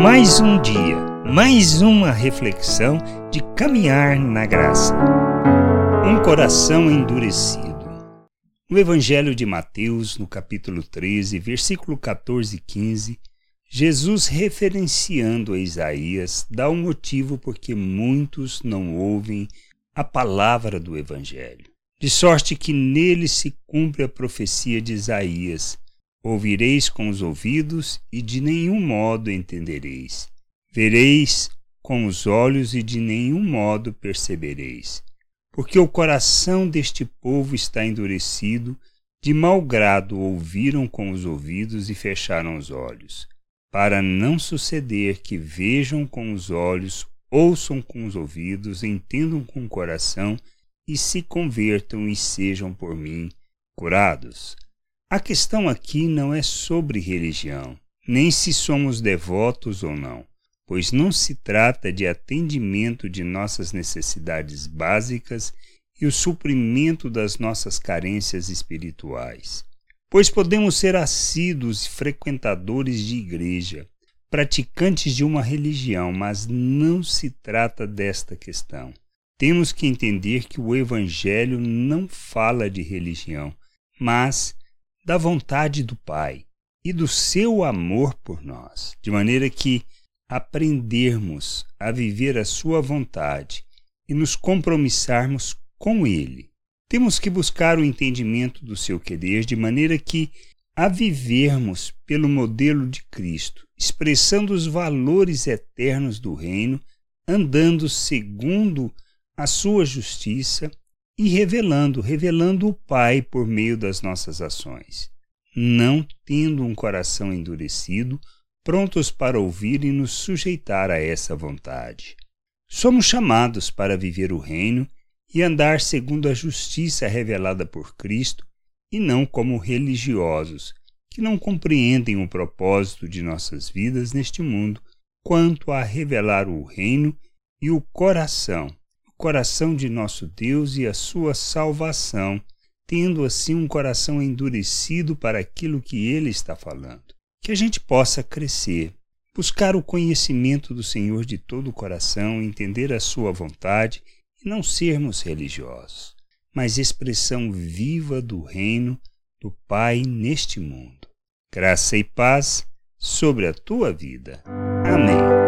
Mais um dia, mais uma reflexão de caminhar na graça. Um coração endurecido. No Evangelho de Mateus, no capítulo 13, versículo 14 e 15, Jesus, referenciando a Isaías, dá um motivo porque muitos não ouvem a palavra do Evangelho. De sorte que nele se cumpre a profecia de Isaías: Ouvireis com os ouvidos e de nenhum modo entendereis. Vereis com os olhos e de nenhum modo percebereis. Porque o coração deste povo está endurecido, de mau grado ouviram com os ouvidos e fecharam os olhos, para não suceder que vejam com os olhos, ouçam com os ouvidos, entendam com o coração e se convertam e sejam por mim curados. A questão aqui não é sobre religião, nem se somos devotos ou não, pois não se trata de atendimento de nossas necessidades básicas e o suprimento das nossas carências espirituais. Pois podemos ser assíduos frequentadores de igreja, praticantes de uma religião, mas não se trata desta questão. Temos que entender que o Evangelho não fala de religião, mas da vontade do Pai e do seu amor por nós, de maneira que aprendermos a viver a sua vontade e nos compromissarmos com Ele. Temos que buscar o entendimento do seu querer de maneira que a vivermos pelo modelo de Cristo, expressando os valores eternos do reino, andando segundo a sua justiça e revelando, revelando o Pai por meio das nossas ações, não tendo um coração endurecido, prontos para ouvir e nos sujeitar a essa vontade. Somos chamados para viver o reino e andar segundo a justiça revelada por Cristo e não como religiosos que não compreendem o propósito de nossas vidas neste mundo quanto a revelar o reino e o coração coração de nosso Deus e a sua salvação, tendo assim um coração endurecido para aquilo que ele está falando. Que a gente possa crescer, buscar o conhecimento do Senhor de todo o coração, entender a sua vontade e não sermos religiosos, mas expressão viva do reino do Pai neste mundo. Graça e paz sobre a tua vida. Amém.